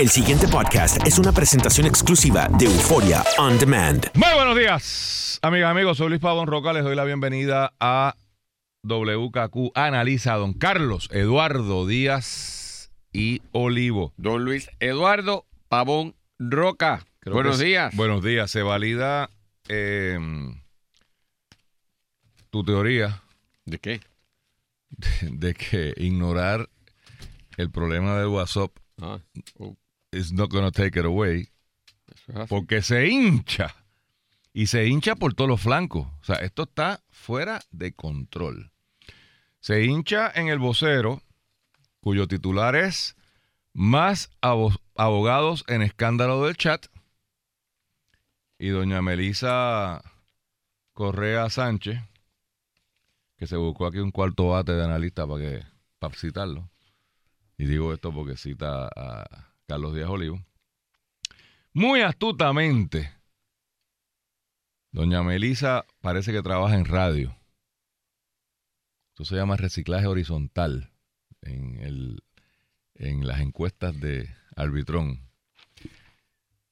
El siguiente podcast es una presentación exclusiva de Euforia On Demand. Muy buenos días, amigas, amigos. Soy Luis Pavón Roca. Les doy la bienvenida a WKQ Analiza Don Carlos Eduardo Díaz y Olivo. Don Luis Eduardo Pavón Roca. Creo Buenos que días. Buenos días. Se valida eh, tu teoría ¿De qué? de que ignorar el problema del WhatsApp Ah, oh, is not going to take it away. Porque se hincha. Y se hincha por todos los flancos. O sea, esto está fuera de control. Se hincha en el vocero, cuyo titular es Más abo- abogados en escándalo del chat. Y doña Melisa Correa Sánchez, que se buscó aquí un cuarto bate de analista para que para citarlo. Y digo esto porque cita a Carlos Díaz Olivo. Muy astutamente, doña Melisa parece que trabaja en radio. Esto se llama reciclaje horizontal en, el, en las encuestas de Arbitrón.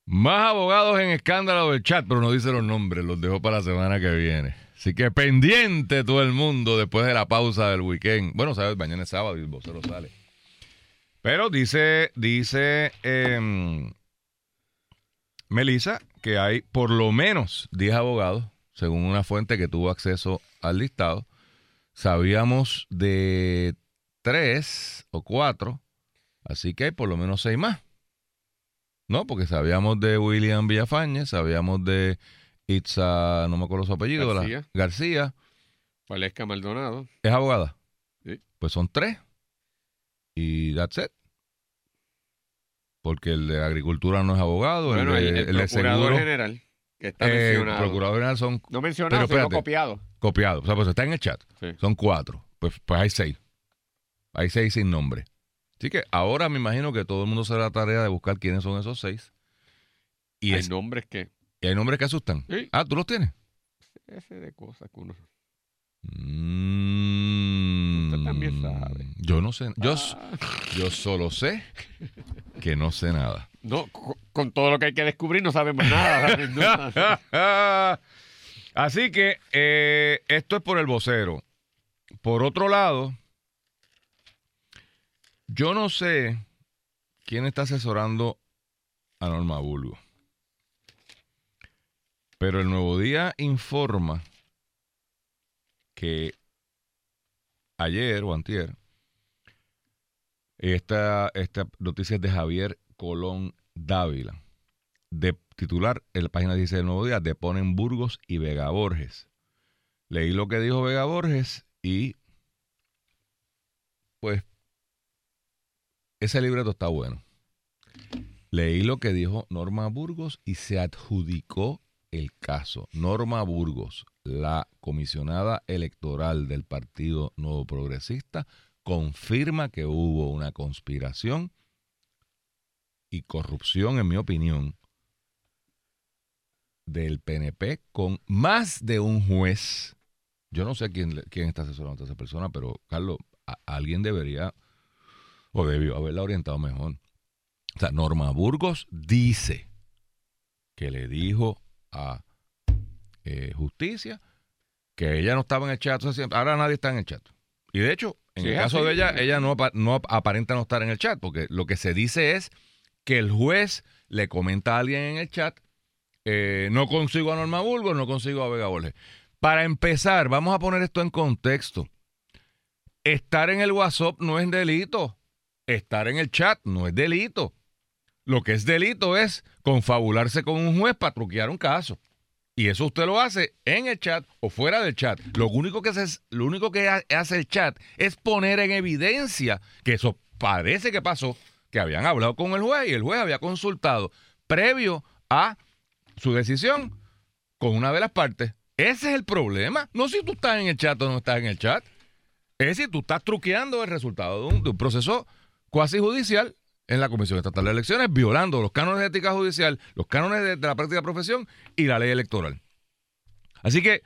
Más abogados en escándalo del chat, pero no dice los nombres, los dejo para la semana que viene. Así que pendiente todo el mundo después de la pausa del weekend. Bueno, sabes, mañana es sábado y el vocero sale. Pero dice, dice em, Melissa que hay por lo menos 10 abogados, según una fuente que tuvo acceso al listado. Sabíamos de 3 o 4, así que hay por lo menos 6 más. ¿No? Porque sabíamos de William Villafañez, sabíamos de Itza, no me acuerdo su apellido, la- García. García. Valesca Maldonado. ¿Es abogada? Sí. Pues son tres. Y that's it. Porque el de agricultura no es abogado, Bueno, el, el, de, el el de procurador seguro, general, que está eh, mencionado. procurador general son No mencionado, Pero sino copiado. copiados. O sea, pues está en el chat. Sí. Son cuatro. Pues, pues hay seis. Hay seis sin nombre. Así que ahora me imagino que todo el mundo se da la tarea de buscar quiénes son esos seis. Y, Hay es- nombres que... y hay nombres que asustan. Sí. Ah, ¿tú los tienes? Ese de cosas que uno... Mm, Usted también sabe. Yo no sé. Yo, Ah, yo solo sé que no sé nada. no, co- con todo lo que hay que descubrir no sabemos nada. Así que eh, esto es por el vocero. Por otro lado, yo no sé quién está asesorando a Norma Bulgo. Pero el Nuevo Día informa que ayer o antier, esta, esta noticia es de Javier Colón Dávila de titular en la página dice del Nuevo Día, deponen Burgos y Vega Borges. Leí lo que dijo Vega Borges y pues ese libreto está bueno. Leí lo que dijo Norma Burgos y se adjudicó el caso. Norma Burgos, la comisionada electoral del Partido Nuevo Progresista, confirma que hubo una conspiración y corrupción, en mi opinión, del PNP con más de un juez. Yo no sé quién, quién está asesorando a esa persona, pero Carlos, alguien debería o debió haberla orientado mejor. O sea, Norma Burgos dice que le dijo a eh, Justicia que ella no estaba en el chat. Ahora nadie está en el chat. Y de hecho, en Sí, el caso así. de ella, ella no, no ap- aparenta no estar en el chat, porque lo que se dice es que el juez le comenta a alguien en el chat, eh, no consigo a Norma Burgos, no consigo a Vega Borges. Para empezar, vamos a poner esto en contexto. Estar en el WhatsApp no es delito. Estar en el chat no es delito. Lo que es delito es confabularse con un juez para truquear un caso. Y eso usted lo hace en el chat o fuera del chat. Lo único que, lo único que ha- hace el chat es poner en evidencia que eso parece que pasó, que habían hablado con el juez y el juez había consultado previo a su decisión con una de las partes. Ese es el problema. No si tú estás en el chat o no estás en el chat. Es si tú estás truqueando el resultado de un, de un proceso cuasi judicial en la Comisión Estatal de Elecciones, violando los cánones de ética judicial, los cánones de, la práctica de profesión y la ley electoral. Así que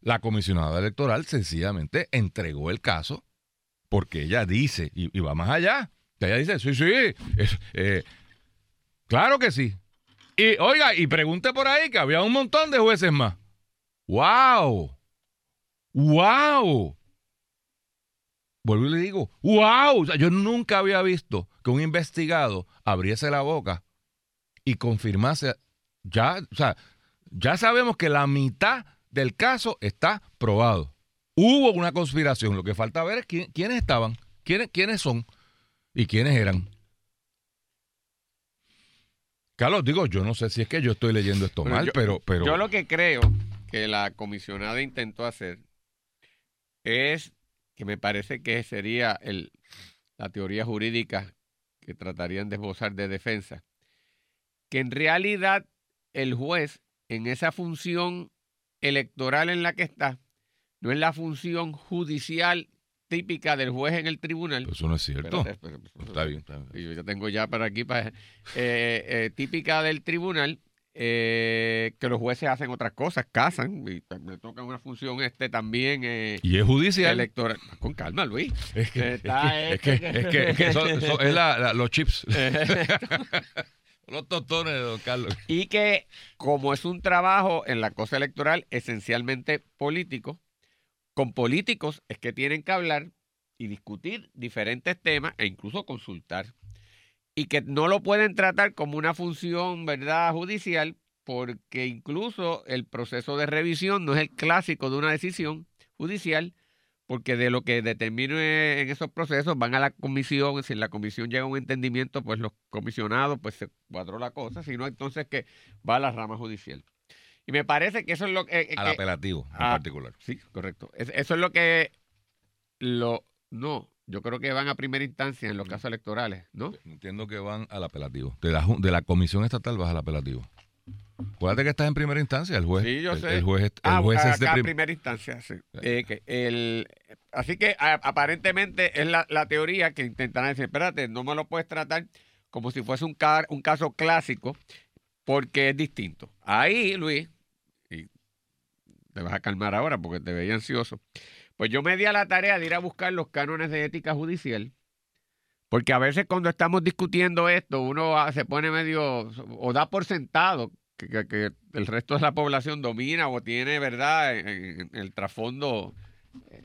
la comisionada electoral sencillamente entregó el caso porque ella dice, y, va más allá, que ella dice, sí, sí, eh, Claro que sí. Y oiga, y pregunte por ahí que había un montón de jueces más. ¡Wow! ¡Wow! Vuelvo y le digo, ¡wow! O sea, yo nunca había visto que un investigado abriese la boca y confirmase. Ya, o sea, ya sabemos que la mitad del caso está probado. Hubo una conspiración. Lo que falta ver es quién- quiénes estaban, quiénes, quiénes son y quiénes eran. Carlos, digo, yo no sé si es que yo estoy leyendo esto mal, yo- pero, pero Yo lo que creo que la comisionada intentó hacer es que me parece que sería el, la teoría jurídica que tratarían de esbozar de defensa, que en realidad el juez en esa función electoral en la que está, no es la función judicial típica del juez en el tribunal. eso no es cierto. Espérate, espérate, espérate. Está bien, está bien. Yo ya tengo ya para aquí, para, eh, eh, típica del tribunal, eh, que los jueces hacen otras cosas, casan, y me toca una función este también eh, Y es judicial. electoral. Con calma, Luis. Es que, Está es que, es que, este- es que, es que eso- eso es la- la- los chips, los tostones de don Carlos. y que como es un trabajo en la cosa electoral esencialmente político, con políticos es que tienen que hablar y discutir diferentes temas e incluso consultar. Y que no lo pueden tratar como una función, ¿verdad?, judicial, porque incluso el proceso de revisión no es el clásico de una decisión judicial, porque de lo que determine en esos procesos van a la comisión, si en la comisión llega a un entendimiento, pues los comisionados, pues se cuadró la cosa, sino entonces que va a la rama judicial. Y me parece que eso es lo que... Al que- apelativo en Ah, particular. Sí, correcto. Es- eso es lo que lo no, yo creo que van a primera instancia en los casos electorales, ¿no? Entiendo que van al apelativo. De la, ju- de la comisión estatal vas al apelativo. Acuérdate que estás en primera instancia, el juez. Sí, yo el, sé. el juez, es- el Ah, juez es de prim- primera instancia, sí. Eh, que el, así que a- aparentemente es la, la teoría que intentarán decir, espérate, no me lo puedes tratar como si fuese un, un caso clásico, porque es distinto. Ahí, Luis, y te vas a calmar ahora porque te veía ansioso, pues yo me di a la tarea de ir a buscar los cánones de ética judicial, porque a veces cuando estamos discutiendo esto, uno ah, se pone medio, o da por sentado que, el resto de la población domina o tiene, ¿verdad?, en, en el trasfondo eh,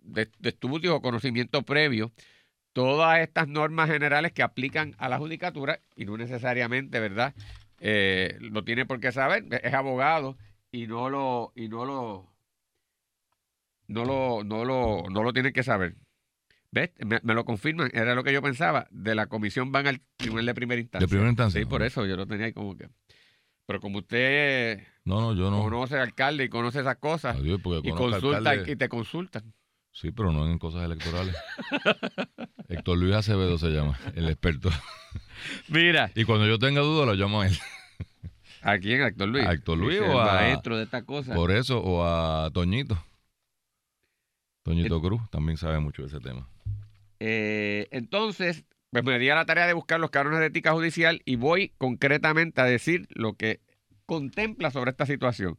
de, de o conocimiento previo, todas estas normas generales que aplican a la judicatura y no necesariamente, ¿verdad?, eh, lo tiene por qué saber, es abogado y no lo, y no lo, no lo, no lo, no lo tienen que saber. ¿Ves? Me, me lo confirman, era lo que yo pensaba. De la comisión van al tribunal de primera instancia. De primera instancia. Sí, por eso yo lo tenía ahí como que. Pero como usted No, no, yo no. conoce al alcalde y conoce esas cosas Adiós, porque y consulta alcalde. y te consultan. Sí, pero no en cosas electorales. Héctor Luis Acevedo se llama, el experto. Mira, Y cuando yo tenga duda lo llamo a él. ¿a quién? ¿A Héctor Luis? ¿A Héctor Luis o a- maestro de esta cosa. Por eso, o a Toñito. Toñito Cruz también sabe mucho de ese tema. Eh, entonces, pues me di a la tarea de buscar los cánones de ética judicial y voy concretamente a decir lo que contempla sobre esta situación.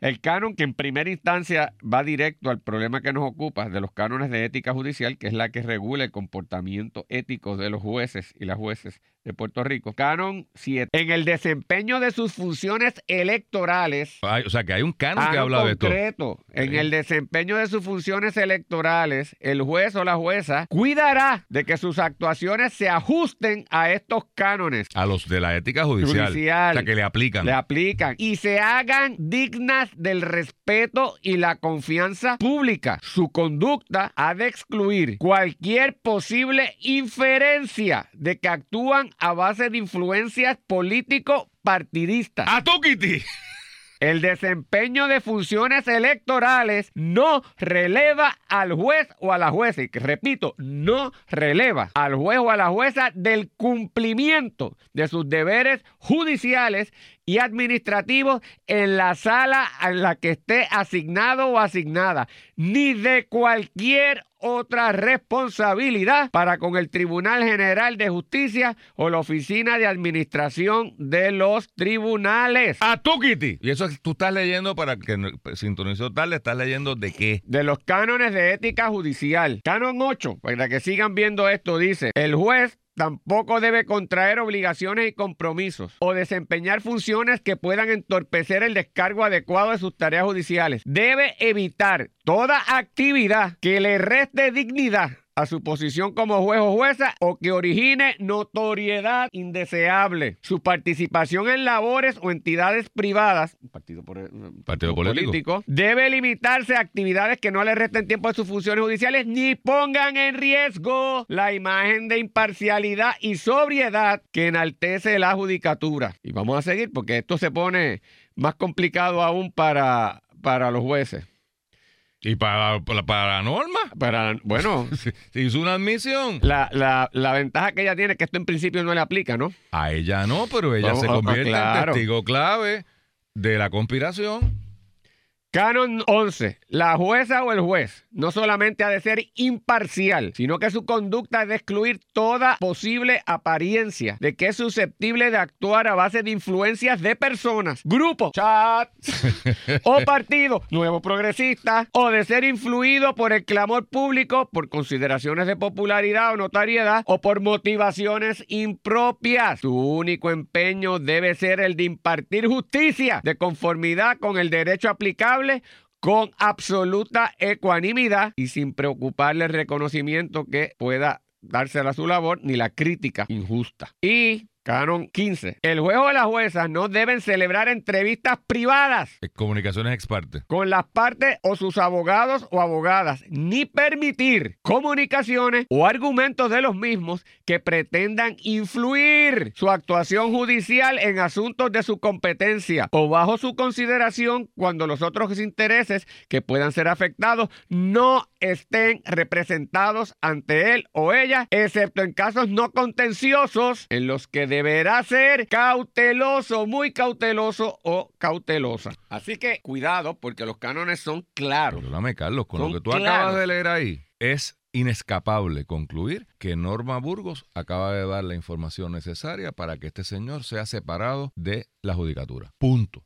El canon que en primera instancia va directo al problema que nos ocupa de los cánones de ética judicial, que es la que regula el comportamiento ético de los jueces y las jueces de Puerto Rico. Canon 7. En el desempeño de sus funciones electorales, Ay, o sea, que hay un canon que habla de esto. en Sí. el desempeño de sus funciones electorales, el juez o la jueza cuidará de que sus actuaciones se ajusten a estos cánones. A los de la ética judicial. Judicial. O sea, que le aplican. Le aplican y se hagan dignas del respeto y la confianza pública. Su conducta ha de excluir cualquier posible inferencia de que actúan a base de influencias político-partidistas. ¡A tu Kitty! El desempeño de funciones electorales no releva al juez o a la jueza. Y repito, no releva al juez o a la jueza del cumplimiento de sus deberes judiciales y administrativos en la sala en la que esté asignado o asignada, ni de cualquier otra responsabilidad para con el Tribunal General de Justicia o la Oficina de Administración de los Tribunales. ¡A tu Kitty! Y eso es- tú estás leyendo para que no- sintonizó tarde, estás leyendo de qué. de los cánones de ética judicial. Canon 8, para que sigan viendo esto, dice, el juez tampoco debe contraer obligaciones y compromisos o desempeñar funciones que puedan entorpecer el descargo adecuado de sus tareas judiciales. Debe evitar toda actividad que le reste dignidad a su posición como juez o jueza o que origine notoriedad indeseable. Su participación en labores o entidades privadas, partido, por, Partido político. debe limitarse a actividades que no le resten tiempo de sus funciones judiciales ni pongan en riesgo la imagen de imparcialidad y sobriedad que enaltece la judicatura. Y vamos a seguir porque esto se pone más complicado aún para, para los jueces. ¿Y para, para, norma? Para, bueno, Se se hizo una admisión. la, la, la ventaja que ella tiene es que esto en principio no le aplica, ¿no? A ella no, pero ella Vamos, se ah, ah, convierte claro. en testigo clave de la conspiración. Canon 11. La jueza o el juez no solamente ha de ser imparcial, sino que su conducta es de excluir toda posible apariencia de que es susceptible de actuar a base de influencias de personas, grupos, chat o partidos, nuevo progresista, o de ser influido por el clamor público, por consideraciones de popularidad o notariedad, o por motivaciones impropias. Su único empeño debe ser el de impartir justicia de conformidad con el derecho aplicable con absoluta ecuanimidad y sin preocuparle el reconocimiento que pueda dársela a su labor ni la crítica injusta. Y Canon 15. El juez o la jueza no deben celebrar entrevistas privadas Eh, Comunicaciones ex parte. con las partes o sus abogados o abogadas, ni permitir comunicaciones o argumentos de los mismos que pretendan influir su actuación judicial en asuntos de su competencia o bajo su consideración cuando los otros intereses que puedan ser afectados no estén representados ante él o ella, excepto en casos no contenciosos en los que deberá ser cauteloso, muy cauteloso o cautelosa. Así que cuidado porque los cánones son claros. Perdóname, Carlos, con Son lo que tú claros. acabas de leer ahí, es inescapable concluir que Norma Burgos acaba de dar la información necesaria para que este señor sea separado de la judicatura. Punto.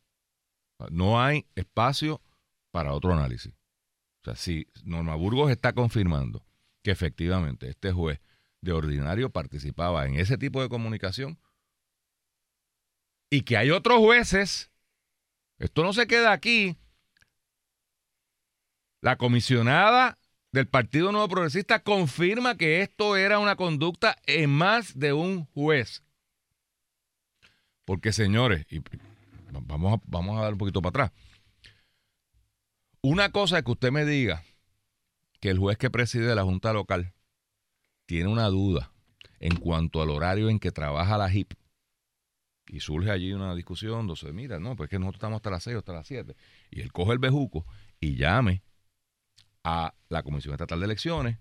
No hay espacio para otro análisis. O sea, si Norma Burgos está confirmando que efectivamente este juez de ordinario participaba en ese tipo de comunicación y que hay otros jueces, esto no se queda aquí. La comisionada del Partido Nuevo Progresista confirma que esto era una conducta en más de un juez. Porque, señores, y vamos a, vamos a dar un poquito para atrás. Una cosa es que usted me diga que el juez que preside la Junta Local tiene una duda en cuanto al horario en que trabaja la HIP. Y surge allí una discusión, donde mira, no, pues es que nosotros estamos hasta las 6 o hasta las 7. Y él coge el bejuco y llame a la Comisión Estatal de Elecciones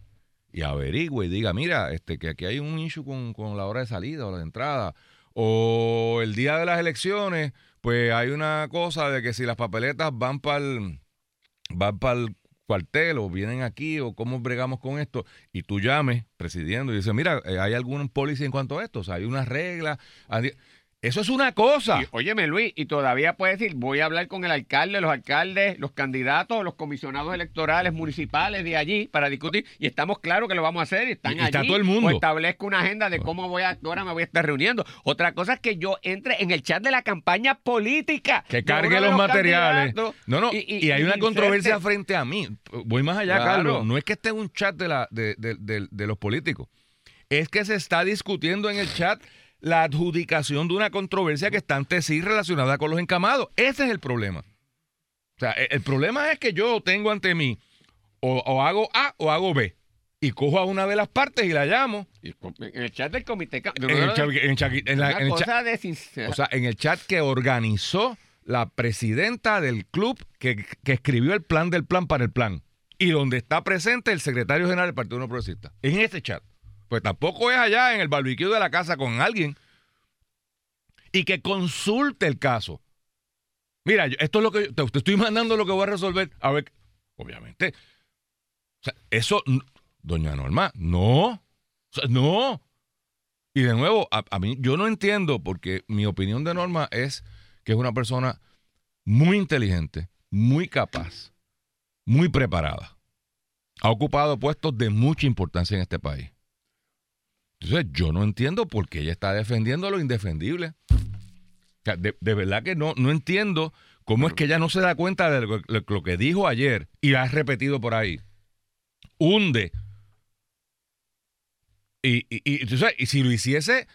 y averigüe y diga, mira, este, que aquí hay un issue con, con la hora de salida o la de entrada. O el día de las elecciones, pues hay una cosa de que si las papeletas van para el, van para el cuartel o vienen aquí o cómo bregamos con esto y tú llames presidiendo y dices, mira, eh, hay algún policía en cuanto a esto, o sea, hay unas reglas. Eso es una cosa. Y, óyeme, Luis, y todavía puedes decir, voy a hablar con el alcalde, los alcaldes, los candidatos, los comisionados electorales municipales de allí para discutir. Y estamos claros que lo vamos a hacer y están Y- y está allí. todo el mundo. O establezco una agenda de cómo voy a, qué hora me voy a estar reuniendo. Otra cosa es que yo entre en el chat de la campaña política. que cargue los materiales. No, no, y, hay una inserte- controversia frente a mí. Voy más allá, Claro. Carlos. No es que esté en un chat de, la, de, de- de- de los políticos. Es que se está discutiendo en el chat la adjudicación de una controversia que está ante sí relacionada con los encamados. Ese es el problema. O sea, el problema es que yo tengo ante mí o, o hago A o hago B. Y cojo a una de las partes y la llamo. En el chat del comité. En el, chat- en cha- en la- una en el chat- cosa de sincer- o sea, en el chat que organizó la presidenta del club que, que escribió el plan del plan para el plan. Y donde está presente el secretario general del Partido No Progresista. En ese chat. Pues tampoco es allá en el barbecue de la casa con alguien. Y que consulte el caso. Mira, esto es lo que yo- te, estoy mandando lo que voy a resolver. A ver, obviamente. O sea, eso, doña Norma, no. O sea, no. Y de nuevo, a mí yo no entiendo porque mi opinión de Norma es que es una persona muy inteligente, muy capaz, muy preparada. Ha ocupado puestos de mucha importancia en este país. Entonces, yo no entiendo por qué ella está defendiendo lo indefendible. O sea, de, de verdad que no, no entiendo cómo es que ella no se da cuenta de lo, que dijo ayer y la ha repetido por ahí. Hunde. Y, y, y, tú sabes, y si lo hiciese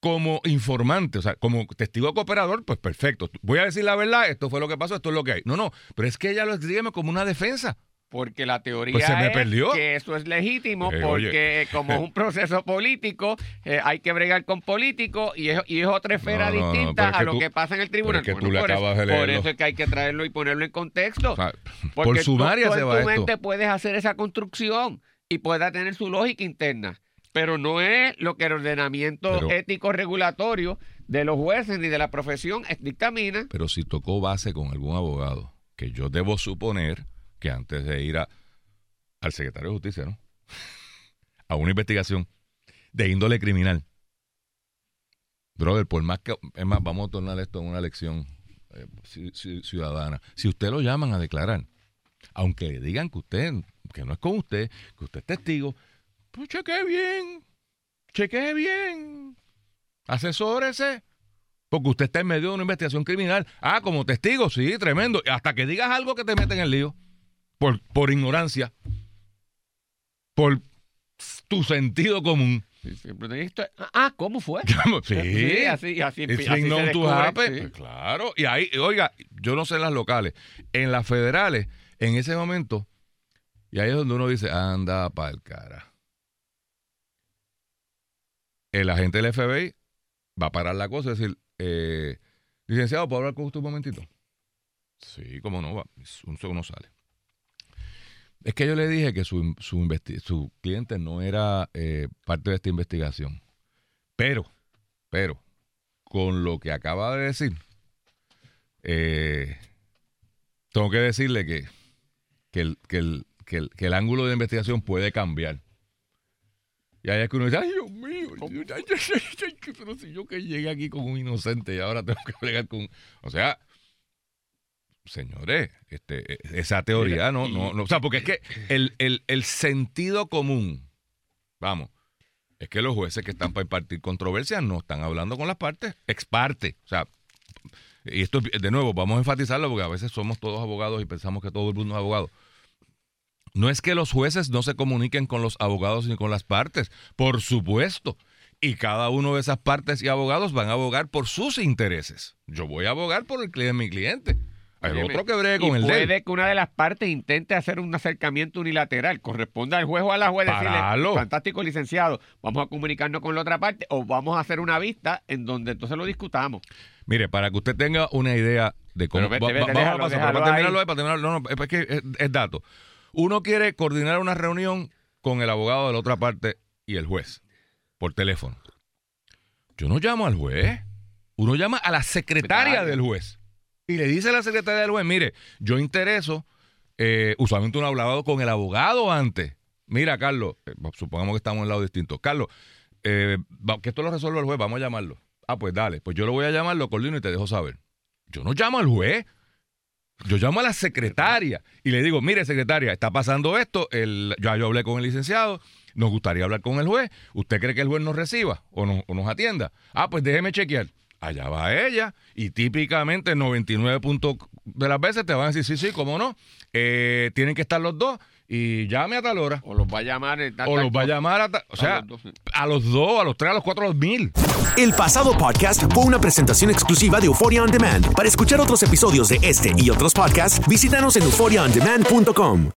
como informante, o sea, como testigo cooperador, pues perfecto. Voy a decir la verdad, esto fue lo que pasó, esto es lo que hay. No, no, pero es que ella lo escribe como una defensa. Porque la teoría Pues se me es perdió. que eso es legítimo, Eh, porque como es un proceso político, eh, hay que bregar con políticos y es, y es otra esfera No, no, no, distinta es a lo tú- que pasa en el tribunal. pero es que tú le por, acabas eso, de por eso es que hay que traerlo y ponerlo en contexto. O sea, Porque por tú- sumaria tú se en va tu esto. mente puedes hacer esa construcción y pueda tener su lógica interna. Pero no es lo que el ordenamiento Pero- ético regulatorio de los jueces ni de la profesión es- dictamina. Pero si tocó base con algún abogado, que yo debo suponer que antes de ir a, al secretario de justicia, ¿no? A una investigación de índole criminal. Brother, por más que. Es más, vamos a tornar esto en una lección eh, ci- ci- ciudadana. Si usted lo llaman a declarar, aunque le digan que usted, que no es con usted, que usted es testigo, pues chequee bien. Chequee bien. Asesórese. Porque usted está en medio de una investigación criminal. Ah, como testigo, sí, tremendo. Hasta que digas algo que te meten en el lío. Por, por ignorancia. Por tu sentido común. Sí, digo, Ah, ¿cómo fue? Sí. así, así, It's así se descubre, sí. Pues claro. Y ahí, oiga, yo no sé las locales. En las federales, en ese momento, y ahí es donde uno dice, anda pa'l cara. El agente del FBI va a parar la cosa y decir, eh, licenciado, ¿puedo hablar con usted un momentito? Sí, cómo no, va. Un segundo sale. Es que yo le dije que su, su, su cliente no era eh, parte de esta investigación. Pero, pero, con lo que acaba de decir, eh, tengo que decirle que, que, el, que, el, que, el, que el ángulo de investigación puede cambiar. Y ahí es que uno dice, ay Dios mío, ay, ay, ay, ay, pero si yo que llegué aquí con un inocente y ahora tengo que bregar con... O sea, señores, este, esa teoría no, no, no, o sea, porque es que el, el, el sentido común, vamos, es que los jueces que están para impartir controversias no están hablando con las partes, ex parte, o sea, y esto de nuevo, vamos a enfatizarlo porque a veces somos todos abogados y pensamos que todo el mundo es abogado. No es que los jueces no se comuniquen con los abogados ni con las partes, por supuesto. Y cada uno de esas partes y abogados van a abogar por sus intereses. Yo voy a abogar por el cliente de mi cliente. Óyeme, otro que bregue y con el de él. puede que una de las partes intente hacer un acercamiento unilateral. Corresponde al juez o a la juez decirle, Paralo. fantástico licenciado, vamos a comunicarnos con la otra parte o vamos a hacer una vista en donde entonces lo discutamos. Mire, para que usted tenga una idea de cómo. Pero vete, va- vete, va- vamos a pasar, para terminarlo ahí. para terminarlo, no, no, es que es, es dato. Uno quiere coordinar una reunión con el abogado de la otra parte y el juez por teléfono. Yo no llamo al juez. Uno llama a la Secretaria. del juez. Y le dice a la secretaria del juez, mire, yo intereso, eh, usualmente ha hablado con el abogado antes. Mira, Carlos, eh, supongamos que estamos en lado distinto. Carlos, eh, que esto lo resuelve el juez, vamos a llamarlo. Ah, pues dale, pues yo lo voy a llamar, lo coordino y te dejo saber. Yo no llamo al juez. Yo llamo a la secretaria y le digo, mire secretaria, está pasando esto, el, ya yo hablé con el licenciado, nos gustaría hablar con el juez, ¿usted cree que el juez nos reciba o, nos- o nos atienda? Ah, pues déjeme chequear. Allá va ella y típicamente 99 puntos de las veces te van a decir, sí, sí, cómo no, Eh, tienen que estar los dos y llame a tal hora. O los va a llamar. tal- O los va a llamar a tal, o sea, los dos. a los dos, a los tres, a los cuatro, a los mil. El pasado podcast fue una presentación exclusiva de Euphoria On Demand. Para escuchar otros episodios de este y otros podcasts, visítanos en euphoriaondemand.com.